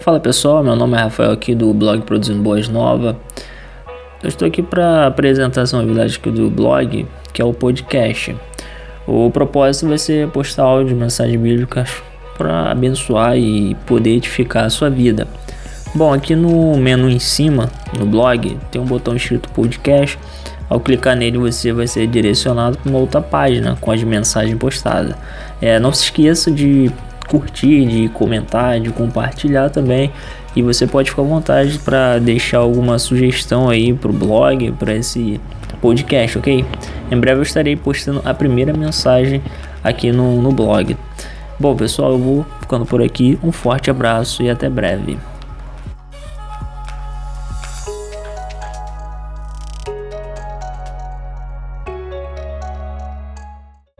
Fala pessoal, meu nome é Rafael aqui do blog Produzindo Boas Nova. Eu estou aqui para apresentar essa novidade aqui do blog, que é o podcast. O propósito vai ser postar áudio, mensagens bíblicas para abençoar e poder edificar a sua vida. Bom, aqui no menu em cima, no blog, tem um botão escrito podcast. Ao clicar nele, você vai ser direcionado para uma outra página com as mensagens postadas. É, não se esqueça de curtir, de comentar, de compartilhar também. E você pode ficar à vontade para deixar alguma sugestão aí para o blog, para esse podcast, ok? Em breve eu estarei postando a primeira mensagem aqui no, no blog. Bom, pessoal, eu vou ficando por aqui. Um forte abraço e até breve.